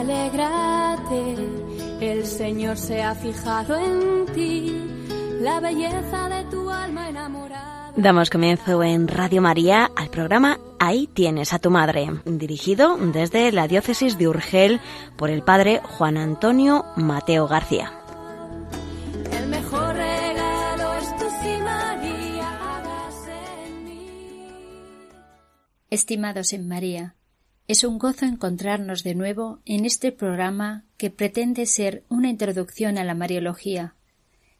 Alégrate, el Señor se ha fijado en ti, la belleza de tu alma enamorada. Damos comienzo en Radio María al programa Ahí tienes a tu madre, dirigido desde la diócesis de Urgel por el padre Juan Antonio Mateo García. El mejor regalo es tu sí, María, hágase en mí. Estimados en María, es un gozo encontrarnos de nuevo en este programa que pretende ser una introducción a la Mariología,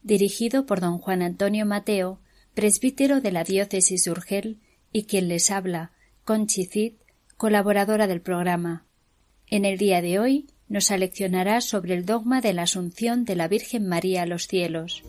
dirigido por don Juan Antonio Mateo, presbítero de la diócesis Urgel y quien les habla, Conchi Cid, colaboradora del programa. En el día de hoy nos aleccionará sobre el dogma de la Asunción de la Virgen María a los cielos.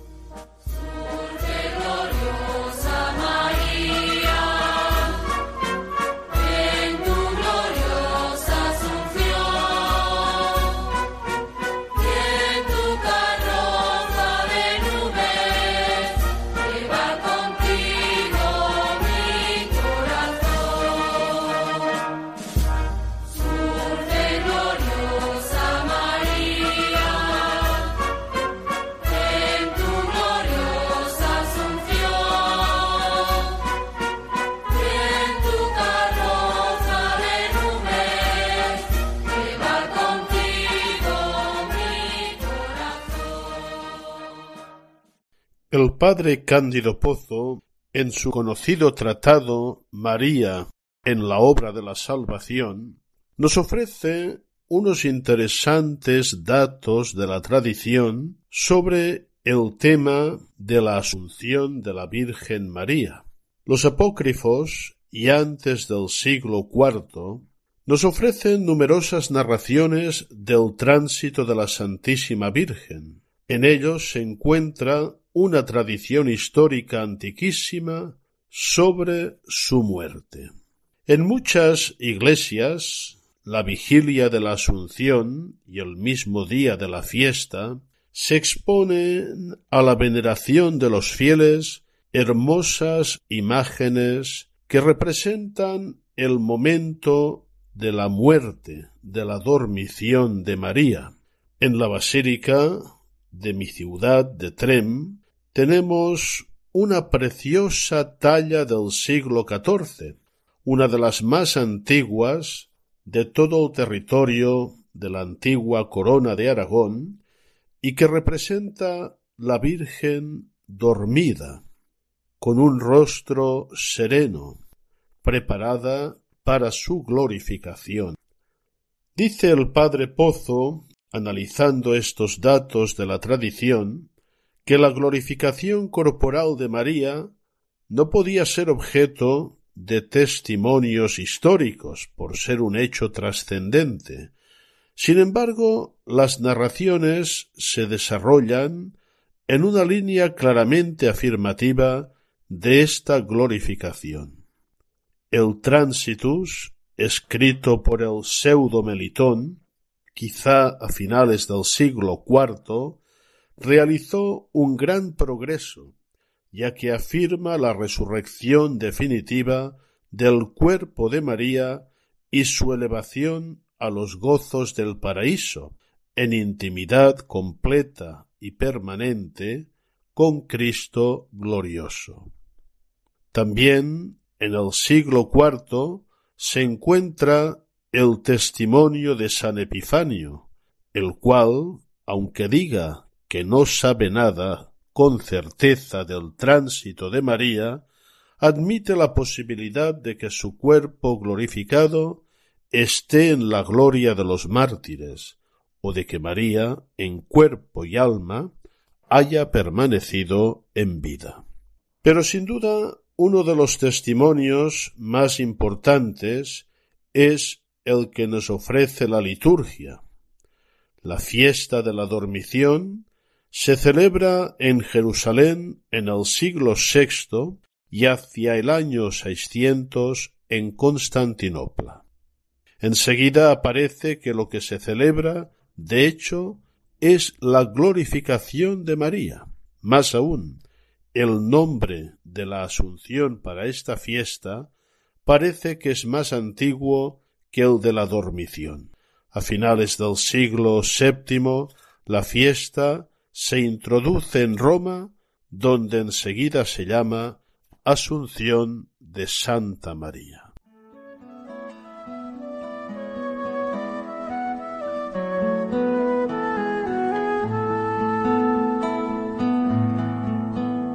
Padre Cándido Pozo, en su conocido tratado María en la obra de la salvación, nos ofrece unos interesantes datos de la tradición sobre el tema de la Asunción de la Virgen María. Los apócrifos, y antes del siglo IV, nos ofrecen numerosas narraciones del tránsito de la Santísima Virgen. En ellos se encuentra una tradición histórica antiquísima sobre su muerte. En muchas iglesias, la vigilia de la Asunción y el mismo día de la fiesta se exponen a la veneración de los fieles hermosas imágenes que representan el momento de la muerte, de la dormición de María. En la basílica de mi ciudad de Trem tenemos una preciosa talla del siglo XIV, una de las más antiguas de todo el territorio de la antigua corona de Aragón y que representa la Virgen dormida, con un rostro sereno, preparada para su glorificación. Dice el padre Pozo, analizando estos datos de la tradición, que la glorificación corporal de María no podía ser objeto de testimonios históricos por ser un hecho trascendente. Sin embargo, las narraciones se desarrollan en una línea claramente afirmativa de esta glorificación. El Transitus, escrito por el pseudo Melitón, quizá a finales del siglo IV, realizó un gran progreso, ya que afirma la resurrección definitiva del cuerpo de María y su elevación a los gozos del paraíso, en intimidad completa y permanente con Cristo glorioso. También en el siglo IV se encuentra el testimonio de San Epifanio, el cual, aunque diga que no sabe nada con certeza del tránsito de María, admite la posibilidad de que su cuerpo glorificado esté en la gloria de los mártires, o de que María, en cuerpo y alma, haya permanecido en vida. Pero sin duda uno de los testimonios más importantes es el que nos ofrece la liturgia. La fiesta de la dormición se celebra en Jerusalén en el siglo VI y hacia el año 600 en Constantinopla. Enseguida aparece que lo que se celebra, de hecho, es la glorificación de María. Más aún, el nombre de la Asunción para esta fiesta parece que es más antiguo de la dormición. A finales del siglo VII, la fiesta se introduce en Roma, donde enseguida se llama Asunción de Santa María.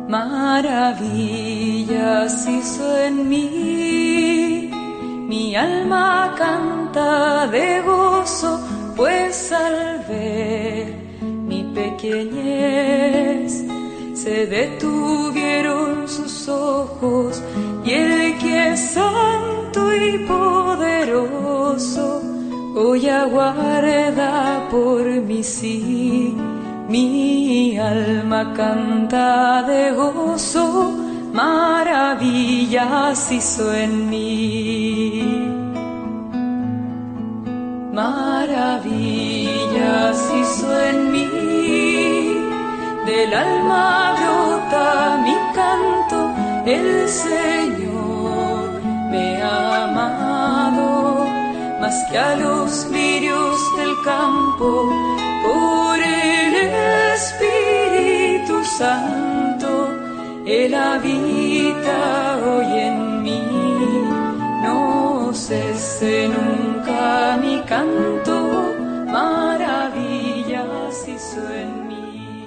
Maravillas hizo en mí, mi alma canta de gozo, pues al ver mi pequeñez se detuvieron sus ojos y el que es santo y poderoso hoy aguarda por mi sí. Mi alma canta de gozo, maravillas hizo en mí. Maravillas hizo en mí, del alma brota mi canto, el Señor me ha amado, más que a los lirios del campo, por el Espíritu Santo, Hoy en mí, no nunca mi canto, en mí.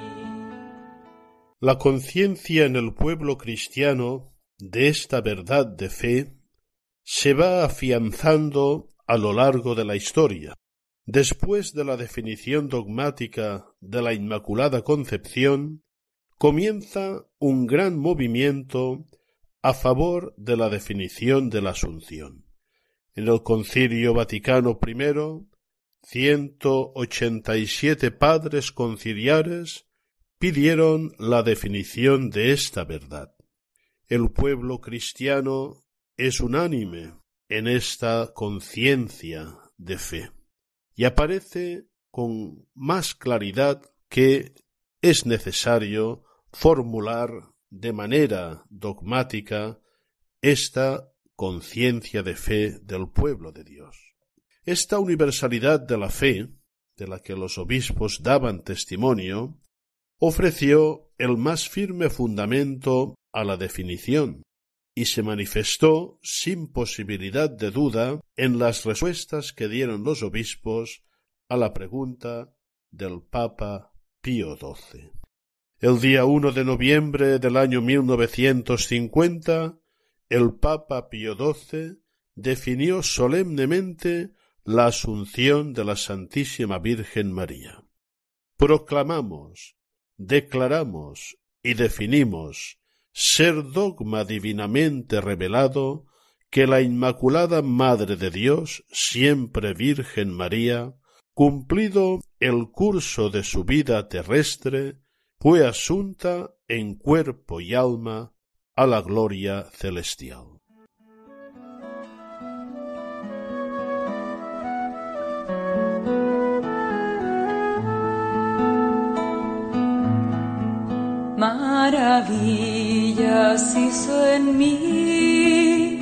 La conciencia en el pueblo cristiano de esta verdad de fe se va afianzando a lo largo de la historia. Después de la definición dogmática de la Inmaculada Concepción, comienza un gran movimiento a favor de la definición de la Asunción. En el Concilio Vaticano I, 187 padres conciliares pidieron la definición de esta verdad. El pueblo cristiano es unánime en esta conciencia de fe y aparece con más claridad que es necesario formular de manera dogmática esta conciencia de fe del pueblo de Dios. Esta universalidad de la fe, de la que los obispos daban testimonio, ofreció el más firme fundamento a la definición, y se manifestó sin posibilidad de duda en las respuestas que dieron los obispos a la pregunta del Papa Pío XII. El día 1 de noviembre del año 1950, el Papa Pío XII definió solemnemente la asunción de la Santísima Virgen María. Proclamamos, declaramos y definimos ser dogma divinamente revelado que la Inmaculada Madre de Dios, siempre Virgen María, cumplido el curso de su vida terrestre, fue asunta en cuerpo y alma a la gloria celestial. Maravillas hizo en mí,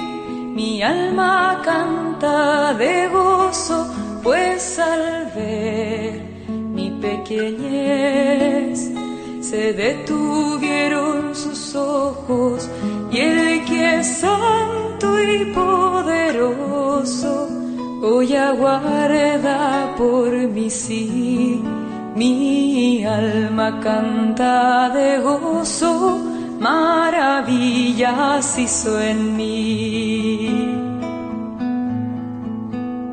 mi alma canta de gozo, pues al ver mi pequeñez se detuvieron sus ojos y el que es santo y poderoso hoy aguarda por mi sí. Mi alma canta de gozo, maravillas hizo en mí.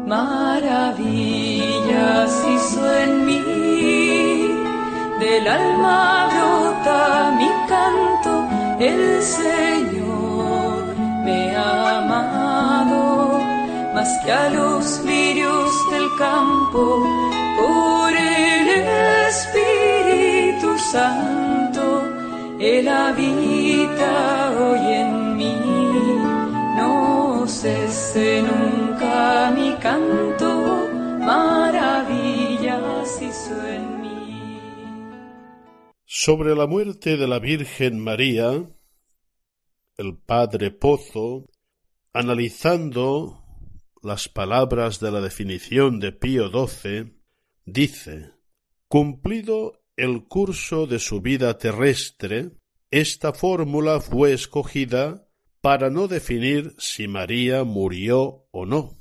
Maravillas hizo en mí, del alma brota mi canto, el Señor me ha amado, más que a los lirios del campo, por el Espíritu Santo, Él habita hoy en mí, nunca mi maravillas. Sobre la muerte de la Virgen María, el padre Pozo, analizando las palabras de la definición de Pío XII, dice Cumplido el curso de su vida terrestre, esta fórmula fue escogida para no definir si María murió o no.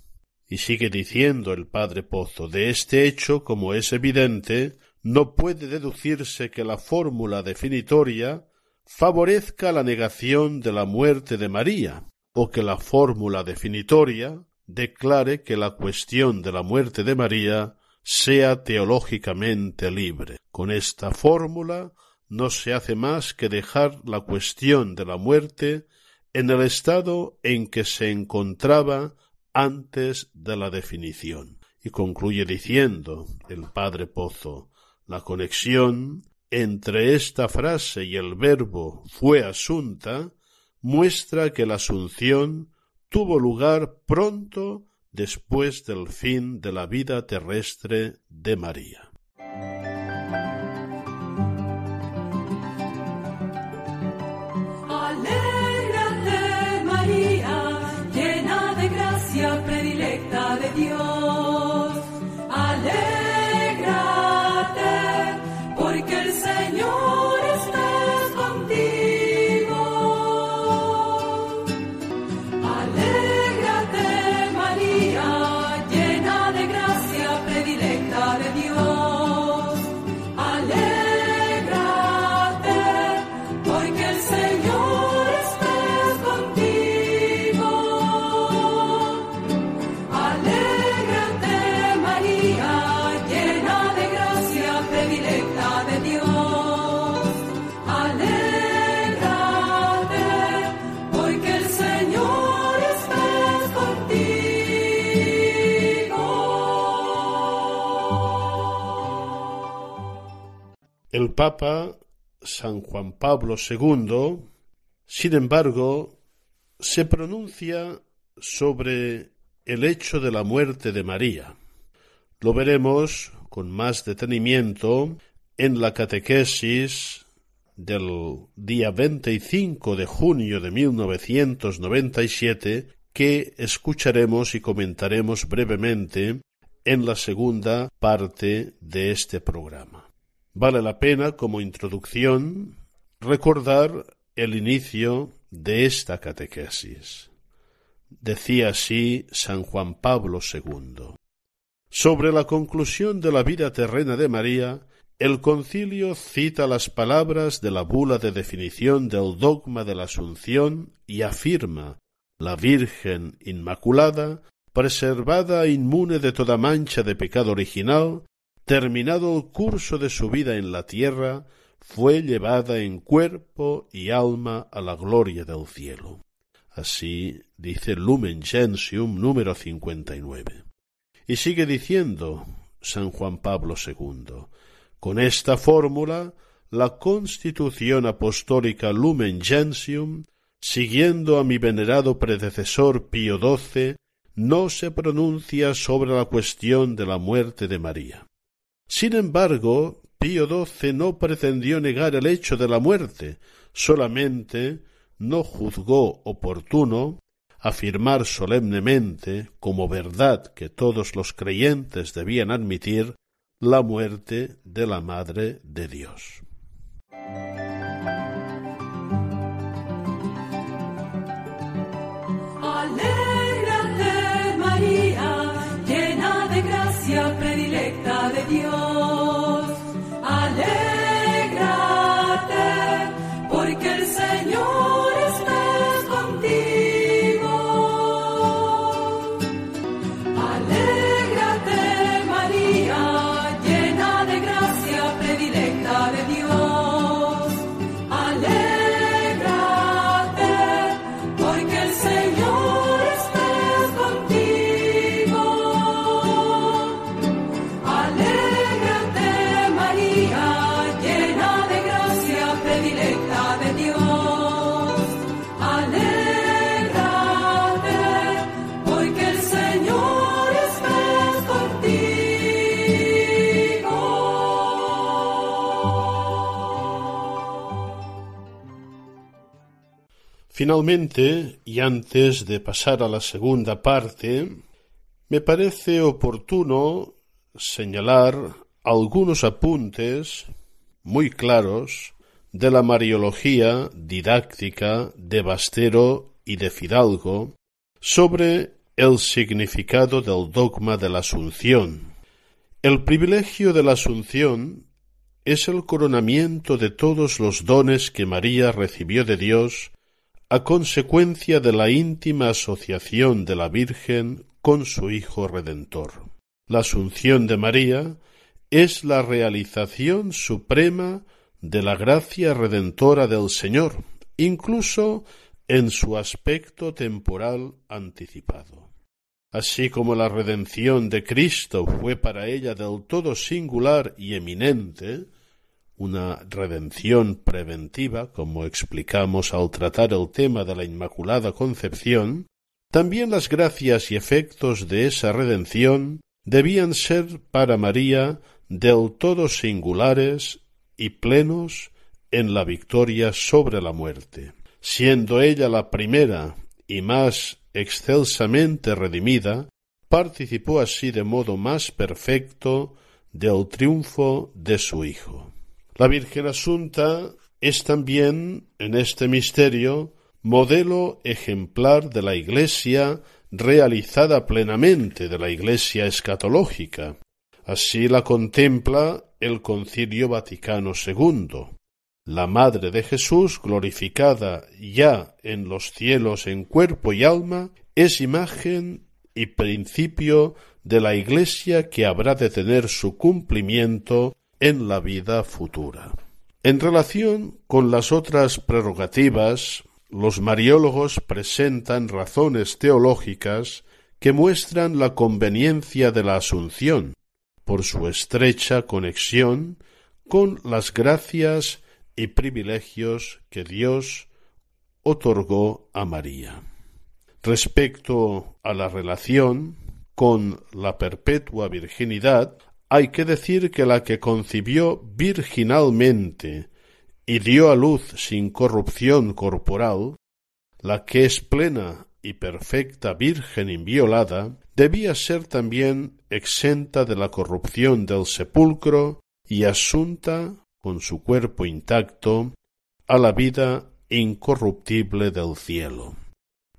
Y sigue diciendo el padre Pozo, de este hecho, como es evidente, no puede deducirse que la fórmula definitoria favorezca la negación de la muerte de María, o que la fórmula definitoria declare que la cuestión de la muerte de María sea teológicamente libre. Con esta fórmula no se hace más que dejar la cuestión de la muerte en el estado en que se encontraba antes de la definición. Y concluye diciendo el padre Pozo la conexión entre esta frase y el verbo fue asunta muestra que la asunción tuvo lugar pronto después del fin de la vida terrestre de María. Papa San Juan Pablo II, sin embargo, se pronuncia sobre el hecho de la muerte de María. Lo veremos con más detenimiento en la catequesis del día 25 de junio de 1997 que escucharemos y comentaremos brevemente en la segunda parte de este programa. Vale la pena, como introducción, recordar el inicio de esta catequesis. Decía así San Juan Pablo II. Sobre la conclusión de la vida terrena de María, el concilio cita las palabras de la bula de definición del dogma de la Asunción y afirma la Virgen Inmaculada, preservada e inmune de toda mancha de pecado original, terminado el curso de su vida en la tierra, fue llevada en cuerpo y alma a la gloria del cielo. Así dice Lumen Gentium número 59. Y sigue diciendo San Juan Pablo II, con esta fórmula, la Constitución Apostólica Lumen Gentium, siguiendo a mi venerado predecesor Pío XII, no se pronuncia sobre la cuestión de la muerte de María. Sin embargo, Pío XII no pretendió negar el hecho de la muerte, solamente no juzgó oportuno afirmar solemnemente, como verdad que todos los creyentes debían admitir, la muerte de la Madre de Dios. Finalmente, y antes de pasar a la segunda parte, Me parece oportuno señalar algunos apuntes muy claros de la Mariología didáctica de Bastero y de Fidalgo sobre el significado del dogma de la Asunción. El privilegio de la Asunción es el coronamiento de todos los dones que María recibió de Dios a consecuencia de la íntima asociación de la Virgen con su Hijo Redentor. La Asunción de María es la realización suprema de la gracia redentora del Señor, incluso en su aspecto temporal anticipado. Así como la redención de Cristo fue para ella del todo singular y eminente, una redención preventiva, como explicamos al tratar el tema de la Inmaculada Concepción, también las gracias y efectos de esa redención debían ser para María del todo singulares y plenos en la victoria sobre la muerte, siendo ella la primera y más excelsamente redimida, participó así de modo más perfecto del triunfo de su Hijo. La Virgen Asunta es también, en este misterio, modelo ejemplar de la Iglesia realizada plenamente de la Iglesia escatológica. Así la contempla el Concilio Vaticano II. La Madre de Jesús, glorificada ya en los cielos en cuerpo y alma, es imagen y principio de la Iglesia que habrá de tener su cumplimiento en la vida futura. En relación con las otras prerrogativas, los mariólogos presentan razones teológicas que muestran la conveniencia de la Asunción, por su estrecha conexión con las gracias y privilegios que Dios otorgó a María. Respecto a la relación con la perpetua virginidad, hay que decir que la que concibió virginalmente y dio a luz sin corrupción corporal, la que es plena y perfecta virgen inviolada, debía ser también exenta de la corrupción del sepulcro y asunta, con su cuerpo intacto, a la vida incorruptible del cielo.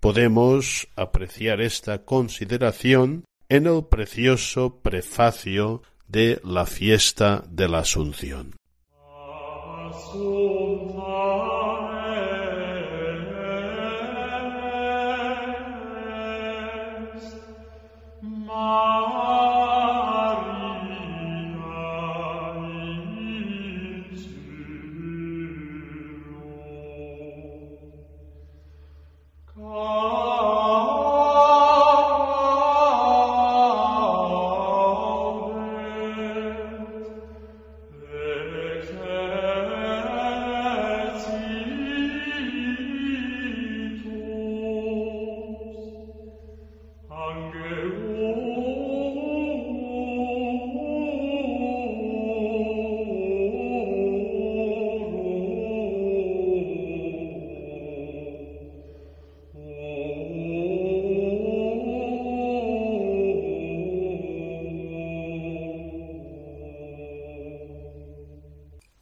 Podemos apreciar esta consideración en el precioso prefacio de la fiesta de la Asunción.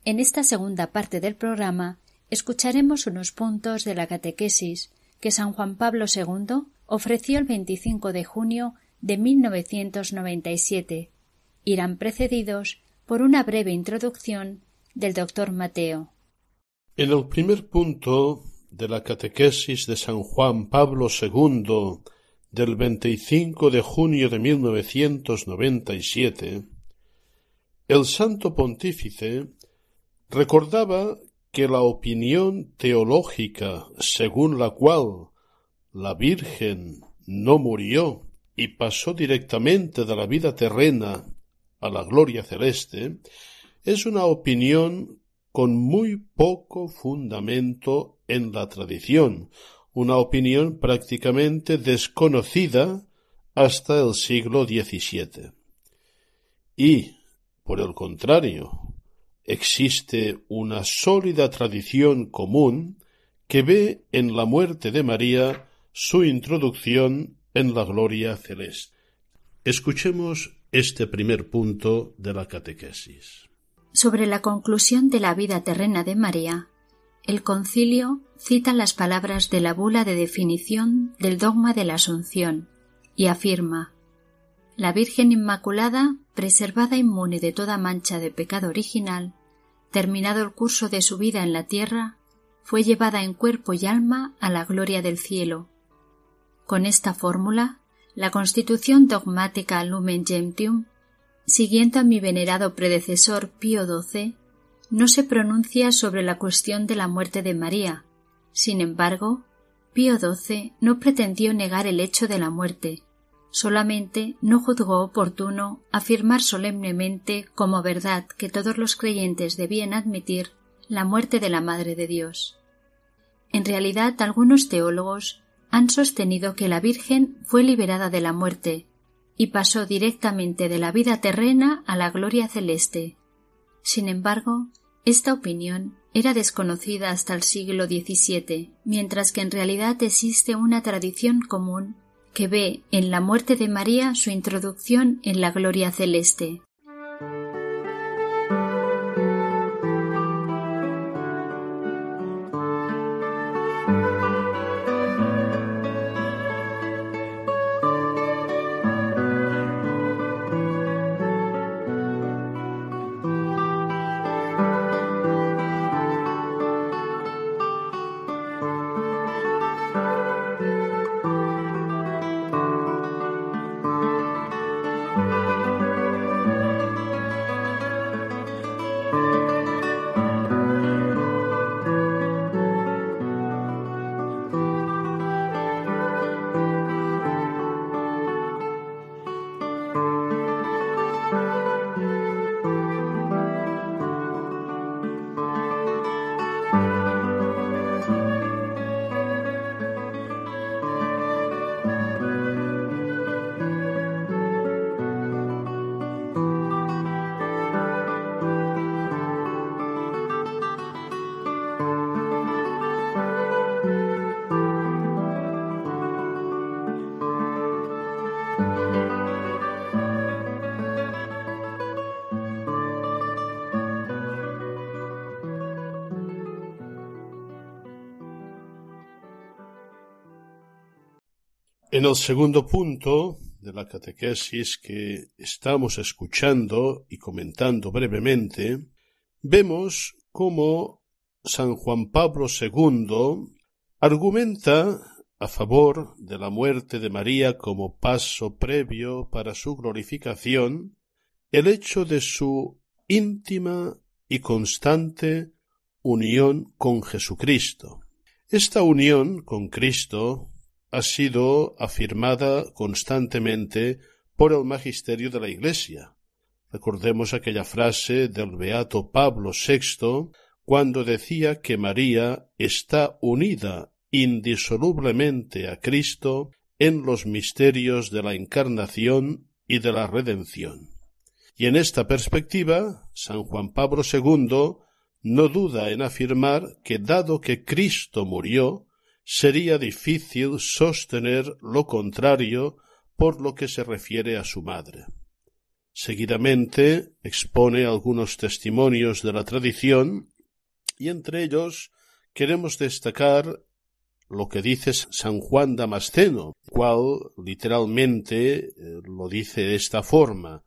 En esta segunda parte del programa escucharemos unos puntos de la catequesis que San Juan Pablo II ofreció el 25 de junio de 1997. Irán precedidos por una breve introducción del doctor Mateo. En el primer punto de la catequesis de San Juan Pablo II del 25 de junio de 1997, el Santo Pontífice recordaba que la opinión teológica según la cual la Virgen no murió y pasó directamente de la vida terrena a la gloria celeste es una opinión con muy poco fundamento en la tradición, una opinión prácticamente desconocida hasta el siglo XVII. Y, por el contrario, existe una sólida tradición común que ve en la muerte de María su introducción en la gloria celeste. Escuchemos este primer punto de la catequesis. Sobre la conclusión de la vida terrena de María, el concilio cita las palabras de la bula de definición del dogma de la Asunción y afirma La Virgen Inmaculada, preservada inmune de toda mancha de pecado original, terminado el curso de su vida en la tierra, fue llevada en cuerpo y alma a la gloria del cielo. Con esta fórmula, la constitución dogmática Lumen Gentium, siguiendo a mi venerado predecesor Pío XII, no se pronuncia sobre la cuestión de la muerte de María. Sin embargo, Pío XII no pretendió negar el hecho de la muerte, solamente no juzgó oportuno afirmar solemnemente como verdad que todos los creyentes debían admitir la muerte de la Madre de Dios. En realidad, algunos teólogos han sostenido que la Virgen fue liberada de la muerte y pasó directamente de la vida terrena a la gloria celeste. Sin embargo, esta opinión era desconocida hasta el siglo XVII, mientras que en realidad existe una tradición común que ve en la muerte de María su introducción en la gloria celeste. En el segundo punto de la catequesis que estamos escuchando y comentando brevemente, vemos cómo San Juan Pablo II argumenta a favor de la muerte de María como paso previo para su glorificación el hecho de su íntima y constante unión con Jesucristo. Esta unión con Cristo ha sido afirmada constantemente por el magisterio de la Iglesia. Recordemos aquella frase del beato Pablo VI cuando decía que María está unida indisolublemente a Cristo en los misterios de la encarnación y de la redención. Y en esta perspectiva, San Juan Pablo II no duda en afirmar que dado que Cristo murió, sería difícil sostener lo contrario por lo que se refiere a su madre. Seguidamente expone algunos testimonios de la tradición y entre ellos queremos destacar lo que dice San Juan Damasceno, cual literalmente eh, lo dice de esta forma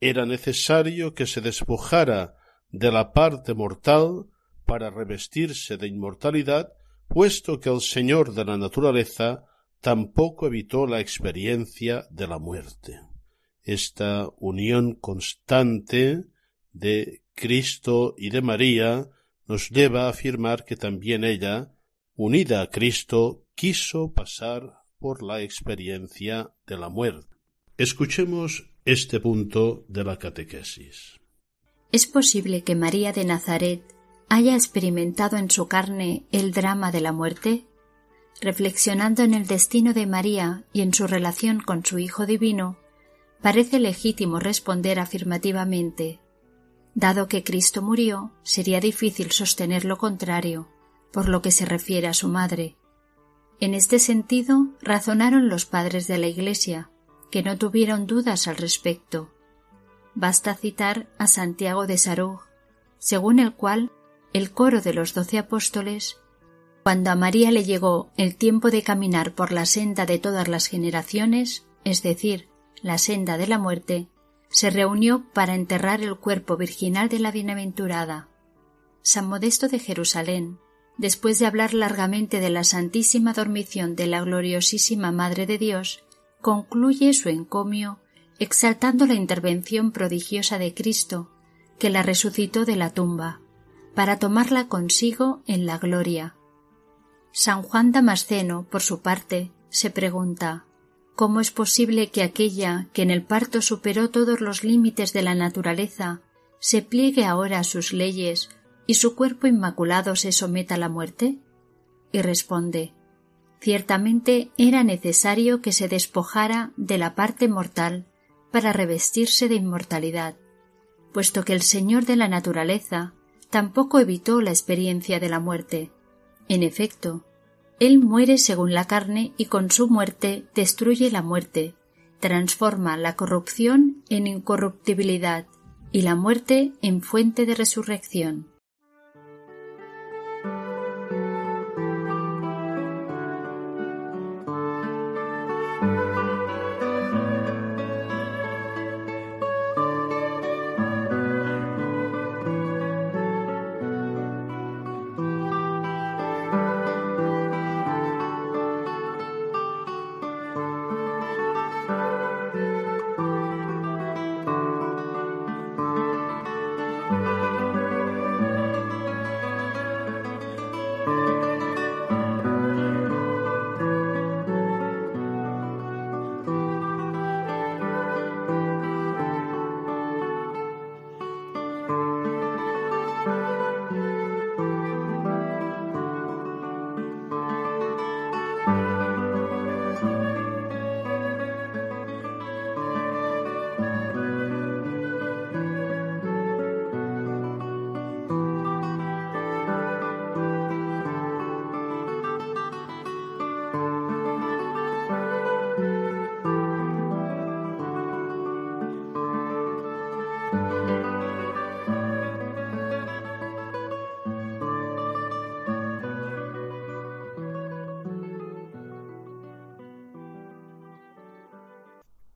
era necesario que se despojara de la parte mortal para revestirse de inmortalidad puesto que el Señor de la naturaleza tampoco evitó la experiencia de la muerte. Esta unión constante de Cristo y de María nos lleva a afirmar que también ella, unida a Cristo, quiso pasar por la experiencia de la muerte. Escuchemos este punto de la catequesis. ¿Es posible que María de Nazaret haya experimentado en su carne el drama de la muerte? Reflexionando en el destino de María y en su relación con su Hijo Divino, parece legítimo responder afirmativamente. Dado que Cristo murió, sería difícil sostener lo contrario, por lo que se refiere a su madre. En este sentido, razonaron los padres de la Iglesia, que no tuvieron dudas al respecto. Basta citar a Santiago de Sarug, según el cual el coro de los doce apóstoles, cuando a María le llegó el tiempo de caminar por la senda de todas las generaciones, es decir, la senda de la muerte, se reunió para enterrar el cuerpo virginal de la bienaventurada. San Modesto de Jerusalén, después de hablar largamente de la santísima dormición de la gloriosísima Madre de Dios, concluye su encomio exaltando la intervención prodigiosa de Cristo, que la resucitó de la tumba, para tomarla consigo en la gloria. San Juan Damasceno, por su parte, se pregunta ¿Cómo es posible que aquella que en el parto superó todos los límites de la naturaleza se pliegue ahora a sus leyes y su cuerpo inmaculado se someta a la muerte? Y responde Ciertamente era necesario que se despojara de la parte mortal para revestirse de inmortalidad, puesto que el Señor de la naturaleza tampoco evitó la experiencia de la muerte. En efecto, Él muere según la carne y con su muerte destruye la muerte, transforma la corrupción en incorruptibilidad y la muerte en fuente de resurrección.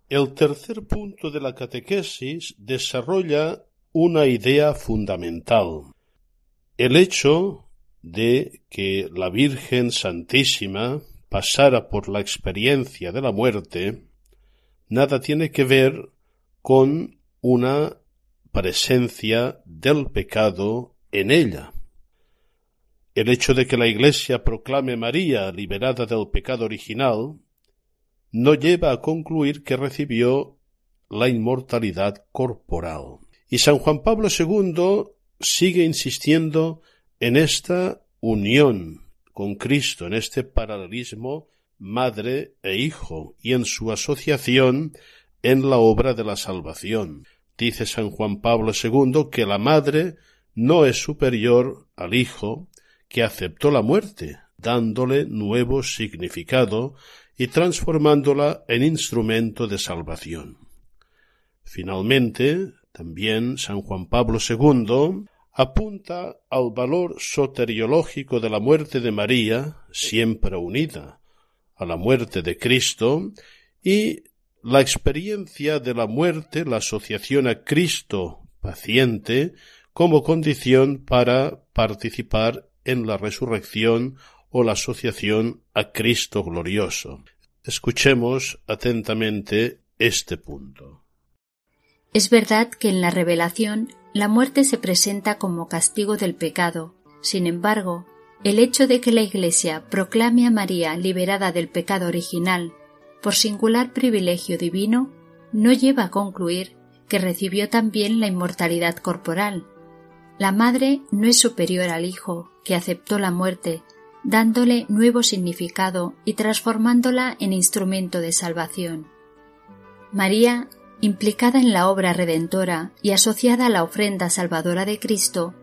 El tercer punto de la catequesis desarrolla una idea fundamental. El hecho de que la Virgen Santísima pasara por la experiencia de la muerte nada tiene que ver con una presencia del pecado en ella. El hecho de que la Iglesia proclame María liberada del pecado original no lleva a concluir que recibió la inmortalidad corporal. Y San Juan Pablo II sigue insistiendo en esta unión con Cristo, en este paralelismo madre e hijo, y en su asociación en la obra de la salvación. Dice San Juan Pablo II que la madre no es superior al hijo que aceptó la muerte, dándole nuevo significado y transformándola en instrumento de salvación. Finalmente, también San Juan Pablo II apunta al valor soteriológico de la muerte de María, siempre unida a la muerte de Cristo, y la experiencia de la muerte, la asociación a Cristo paciente, como condición para participar en la resurrección o la asociación a Cristo glorioso. Escuchemos atentamente este punto. Es verdad que en la revelación la muerte se presenta como castigo del pecado. Sin embargo, el hecho de que la Iglesia proclame a María liberada del pecado original por singular privilegio divino no lleva a concluir que recibió también la inmortalidad corporal. La madre no es superior al hijo, que aceptó la muerte, dándole nuevo significado y transformándola en instrumento de salvación. María, implicada en la obra redentora y asociada a la ofrenda salvadora de Cristo,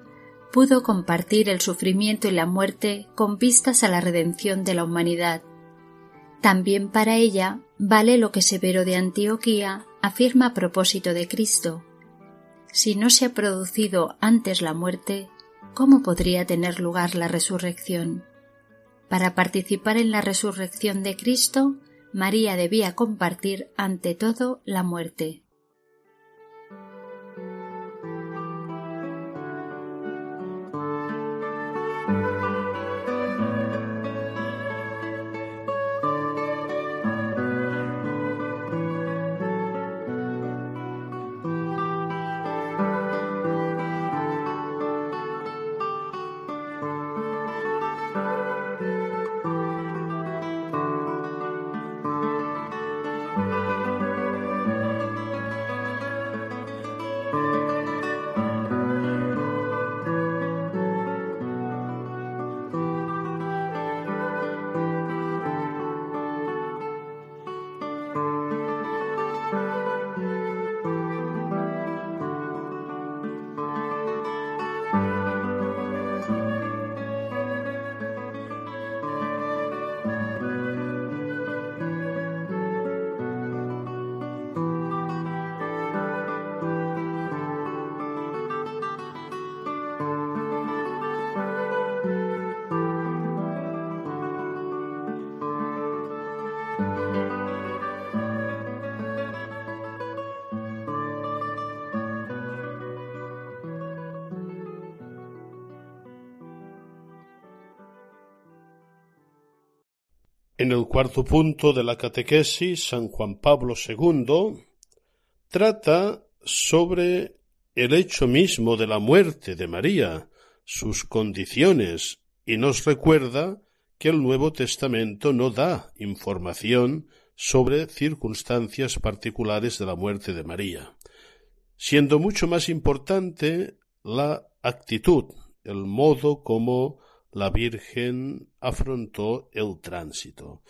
pudo compartir el sufrimiento y la muerte con vistas a la redención de la humanidad. También para ella vale lo que Severo de Antioquía afirma a propósito de Cristo. Si no se ha producido antes la muerte, ¿cómo podría tener lugar la resurrección? Para participar en la resurrección de Cristo, María debía compartir ante todo la muerte. En el cuarto punto de la catequesis, San Juan Pablo II trata sobre el hecho mismo de la muerte de María, sus condiciones, y nos recuerda que el Nuevo Testamento no da información sobre circunstancias particulares de la muerte de María, siendo mucho más importante la actitud, el modo como la Virgen afrontó el tránsito.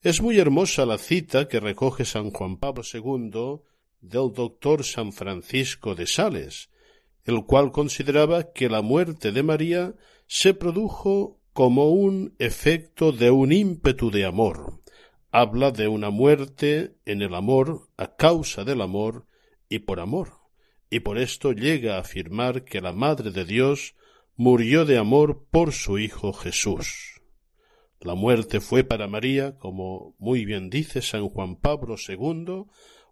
Es muy hermosa la cita que recoge San Juan Pablo II del doctor San Francisco de Sales, el cual consideraba que la muerte de María se produjo como un efecto de un ímpetu de amor. Habla de una muerte en el amor a causa del amor y por amor, y por esto llega a afirmar que la Madre de Dios murió de amor por su Hijo Jesús. La muerte fue para María, como muy bien dice San Juan Pablo II,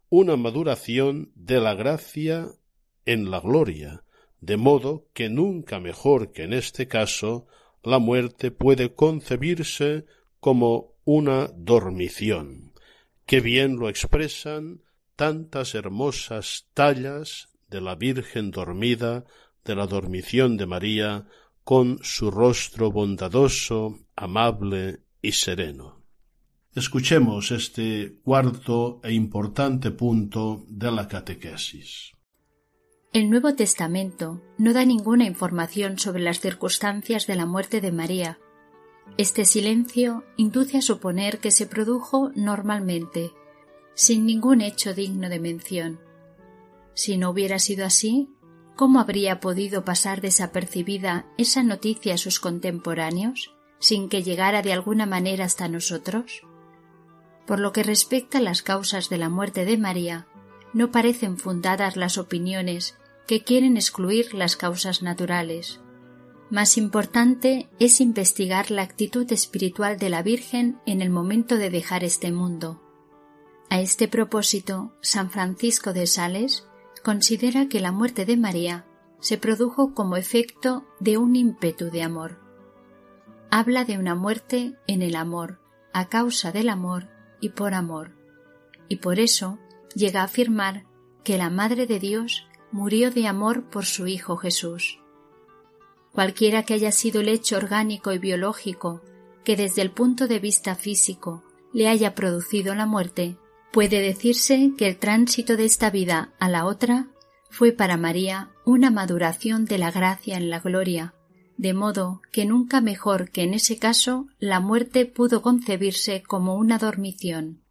una maduración de la gracia en la gloria, de modo que nunca mejor que en este caso la muerte puede concebirse como una dormición, que bien lo expresan tantas hermosas tallas de la Virgen dormida de la dormición de María con su rostro bondadoso, amable y sereno. Escuchemos este cuarto e importante punto de la catequesis. El Nuevo Testamento no da ninguna información sobre las circunstancias de la muerte de María. Este silencio induce a suponer que se produjo normalmente, sin ningún hecho digno de mención. Si no hubiera sido así, ¿Cómo habría podido pasar desapercibida esa noticia a sus contemporáneos sin que llegara de alguna manera hasta nosotros? Por lo que respecta a las causas de la muerte de María, no parecen fundadas las opiniones que quieren excluir las causas naturales. Más importante es investigar la actitud espiritual de la Virgen en el momento de dejar este mundo. A este propósito, San Francisco de Sales considera que la muerte de María se produjo como efecto de un ímpetu de amor. Habla de una muerte en el amor, a causa del amor y por amor, y por eso llega a afirmar que la Madre de Dios murió de amor por su Hijo Jesús. Cualquiera que haya sido el hecho orgánico y biológico que desde el punto de vista físico le haya producido la muerte, Puede decirse que el tránsito de esta vida a la otra fue para María una maduración de la gracia en la gloria, de modo que nunca mejor que en ese caso la muerte pudo concebirse como una dormición.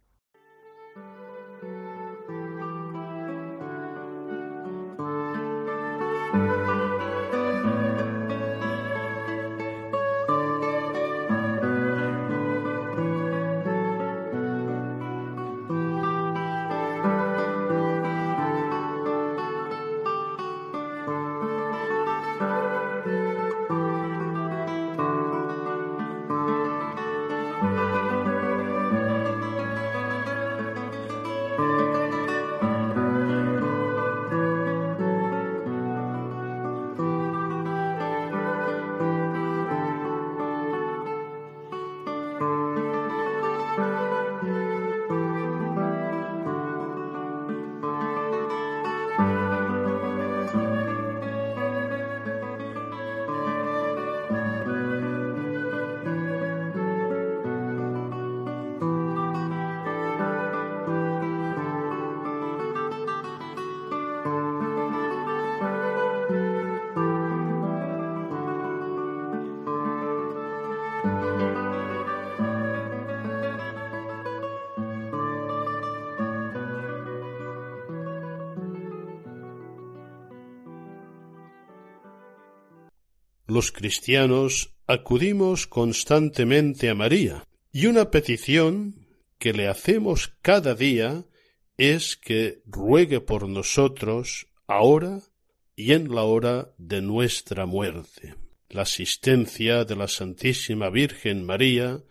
Los cristianos acudimos constantemente a María, y una petición que le hacemos cada día es que ruegue por nosotros ahora y en la hora de nuestra muerte. La asistencia de la Santísima Virgen María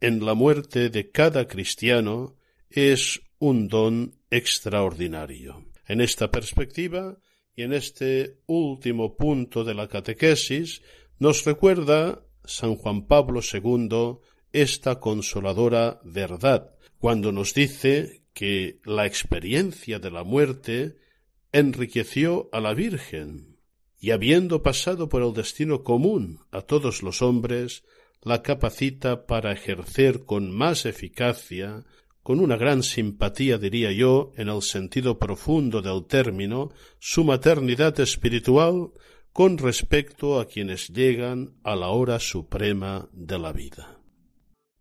en la muerte de cada cristiano es un don extraordinario. En esta perspectiva y en este último punto de la catequesis nos recuerda San Juan Pablo II esta consoladora verdad, cuando nos dice que la experiencia de la muerte enriqueció a la Virgen, y habiendo pasado por el destino común a todos los hombres, la capacita para ejercer con más eficacia, con una gran simpatía diría yo, en el sentido profundo del término, su maternidad espiritual con respecto a quienes llegan a la hora suprema de la vida.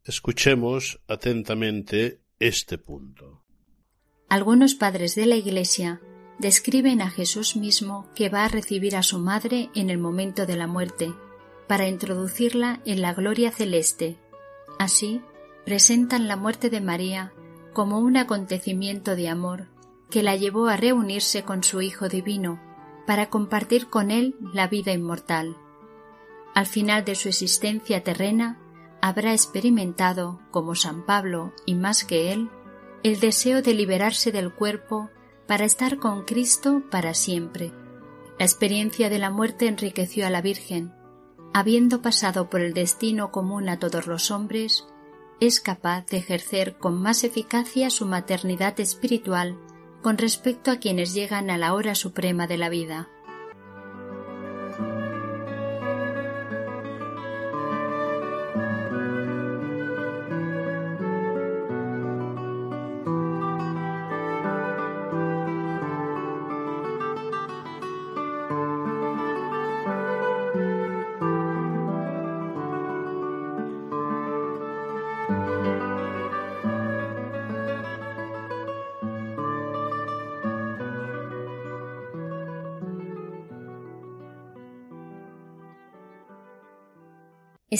Escuchemos atentamente este punto. Algunos padres de la Iglesia describen a Jesús mismo que va a recibir a su madre en el momento de la muerte, para introducirla en la gloria celeste. Así, presentan la muerte de María como un acontecimiento de amor que la llevó a reunirse con su Hijo Divino para compartir con él la vida inmortal. Al final de su existencia terrena, habrá experimentado, como San Pablo y más que él, el deseo de liberarse del cuerpo para estar con Cristo para siempre. La experiencia de la muerte enriqueció a la Virgen. Habiendo pasado por el destino común a todos los hombres, es capaz de ejercer con más eficacia su maternidad espiritual con respecto a quienes llegan a la hora suprema de la vida.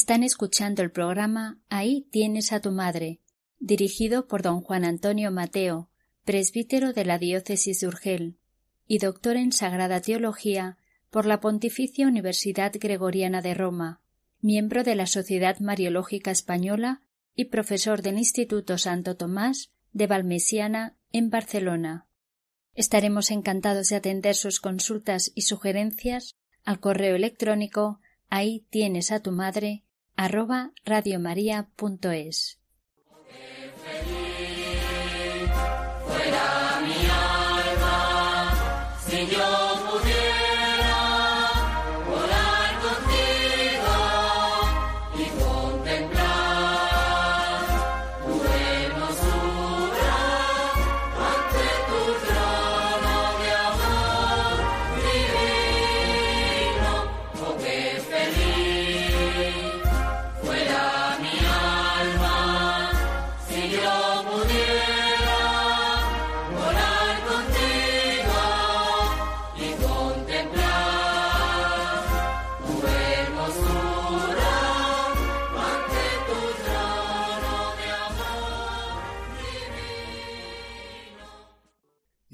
Están escuchando el programa Ahí tienes a tu madre, dirigido por don Juan Antonio Mateo, presbítero de la diócesis de Urgel y doctor en Sagrada Teología por la Pontificia Universidad Gregoriana de Roma, miembro de la Sociedad Mariológica Española y profesor del Instituto Santo Tomás de Valmesiana en Barcelona. Estaremos encantados de atender sus consultas y sugerencias al correo electrónico ahí tienes a tu madre arroba radiomaria.es. Fuera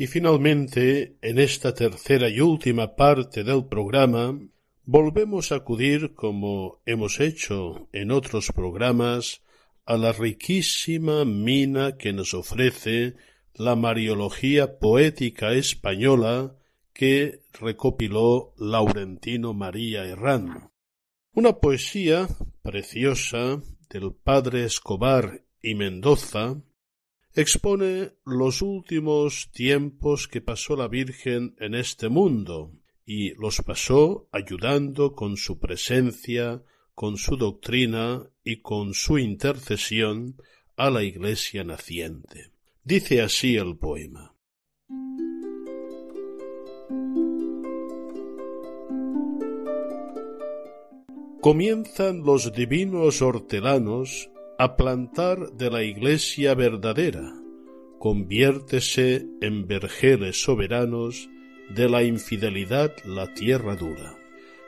Y finalmente, en esta tercera y última parte del programa, volvemos a acudir, como hemos hecho en otros programas, a la riquísima mina que nos ofrece la Mariología Poética Española que recopiló Laurentino María Herrán. Una poesía preciosa del padre Escobar y Mendoza expone los últimos tiempos que pasó la Virgen en este mundo, y los pasó ayudando con su presencia, con su doctrina y con su intercesión a la Iglesia naciente. Dice así el poema. Comienzan los divinos hortelanos a plantar de la Iglesia verdadera, conviértese en vergeles soberanos de la infidelidad la tierra dura.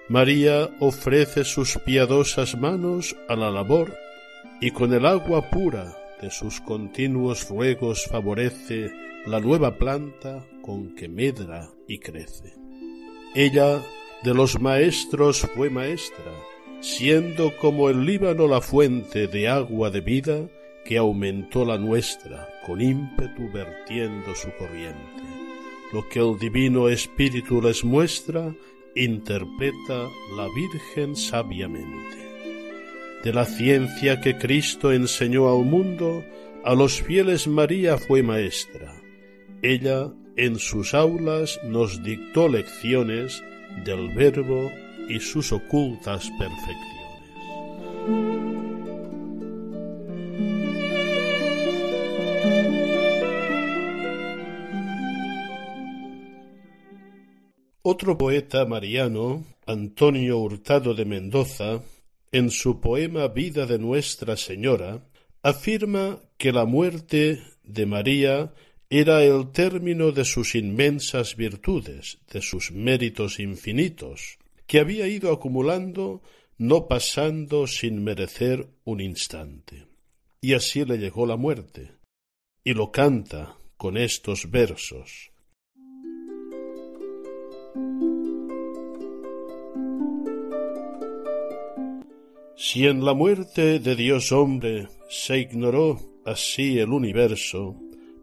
María ofrece sus piadosas manos a la labor y con el agua pura de sus continuos ruegos favorece la nueva planta con que medra y crece. Ella de los maestros fue maestra, siendo como el Líbano la fuente de agua de vida que aumentó la nuestra, con ímpetu vertiendo su corriente. Lo que el divino Espíritu les muestra, interpreta la Virgen sabiamente. De la ciencia que Cristo enseñó al mundo, a los fieles María fue maestra. Ella en sus aulas nos dictó lecciones del Verbo y sus ocultas perfecciones. Otro poeta mariano, Antonio Hurtado de Mendoza, en su poema Vida de Nuestra Señora, afirma que la muerte de María era el término de sus inmensas virtudes, de sus méritos infinitos, que había ido acumulando no pasando sin merecer un instante. Y así le llegó la muerte, y lo canta con estos versos. Si en la muerte de Dios hombre se ignoró así el universo,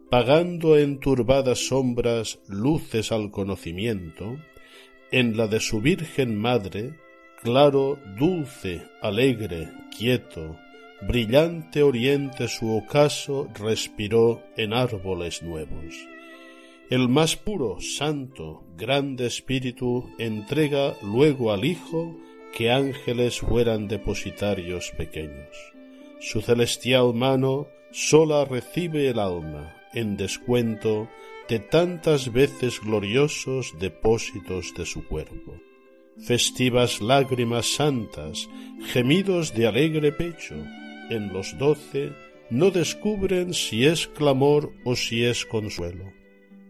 pagando en turbadas sombras luces al conocimiento, en la de su Virgen Madre, claro, dulce, alegre, quieto, brillante oriente su ocaso respiró en árboles nuevos. El más puro, santo, grande espíritu entrega luego al Hijo que ángeles fueran depositarios pequeños. Su celestial mano sola recibe el alma en descuento de tantas veces gloriosos depósitos de su cuerpo. Festivas lágrimas santas, gemidos de alegre pecho, en los doce no descubren si es clamor o si es consuelo.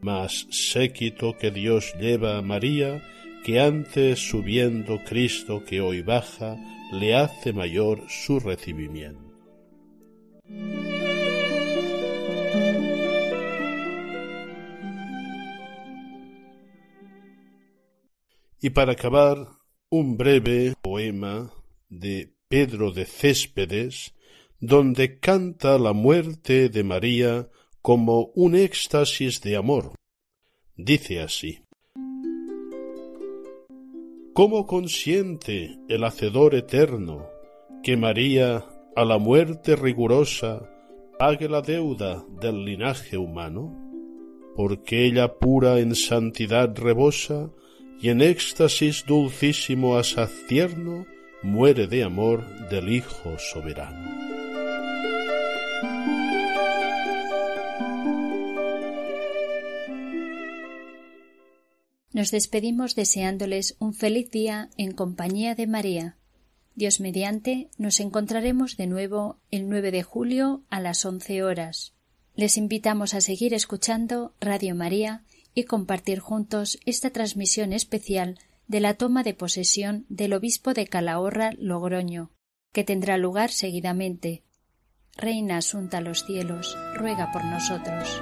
Mas séquito que Dios lleva a María que antes subiendo Cristo que hoy baja, le hace mayor su recibimiento. Y para acabar, un breve poema de Pedro de Céspedes, donde canta la muerte de María como un éxtasis de amor. Dice así ¿Cómo consiente el Hacedor eterno que María, a la muerte rigurosa, pague la deuda del linaje humano? Porque ella pura en santidad rebosa y en éxtasis dulcísimo a sacierno muere de amor del Hijo soberano. Nos despedimos deseándoles un feliz día en compañía de María. Dios mediante, nos encontraremos de nuevo el 9 de julio a las 11 horas. Les invitamos a seguir escuchando Radio María y compartir juntos esta transmisión especial de la toma de posesión del obispo de Calahorra, Logroño, que tendrá lugar seguidamente. Reina asunta los cielos, ruega por nosotros.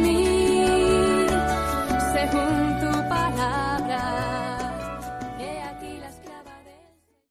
mí según tu palabra.